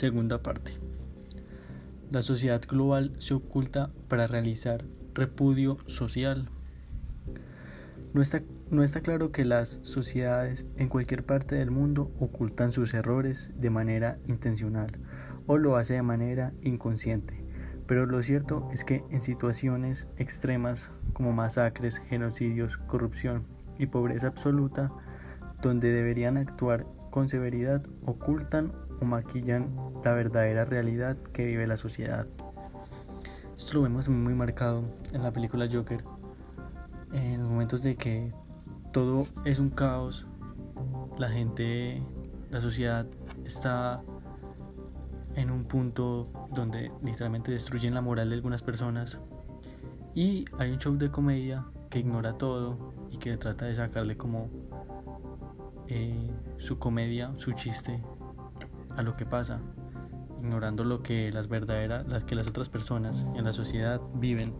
Segunda parte. La sociedad global se oculta para realizar repudio social. No está, no está claro que las sociedades en cualquier parte del mundo ocultan sus errores de manera intencional o lo hace de manera inconsciente, pero lo cierto es que en situaciones extremas como masacres, genocidios, corrupción y pobreza absoluta, donde deberían actuar con severidad, ocultan o maquillan la verdadera realidad que vive la sociedad. Esto lo vemos muy marcado en la película Joker, en los momentos de que todo es un caos, la gente, la sociedad está en un punto donde literalmente destruyen la moral de algunas personas y hay un show de comedia que ignora todo y que trata de sacarle como eh, su comedia, su chiste a lo que pasa, ignorando lo que las verdaderas, las que las otras personas en la sociedad viven.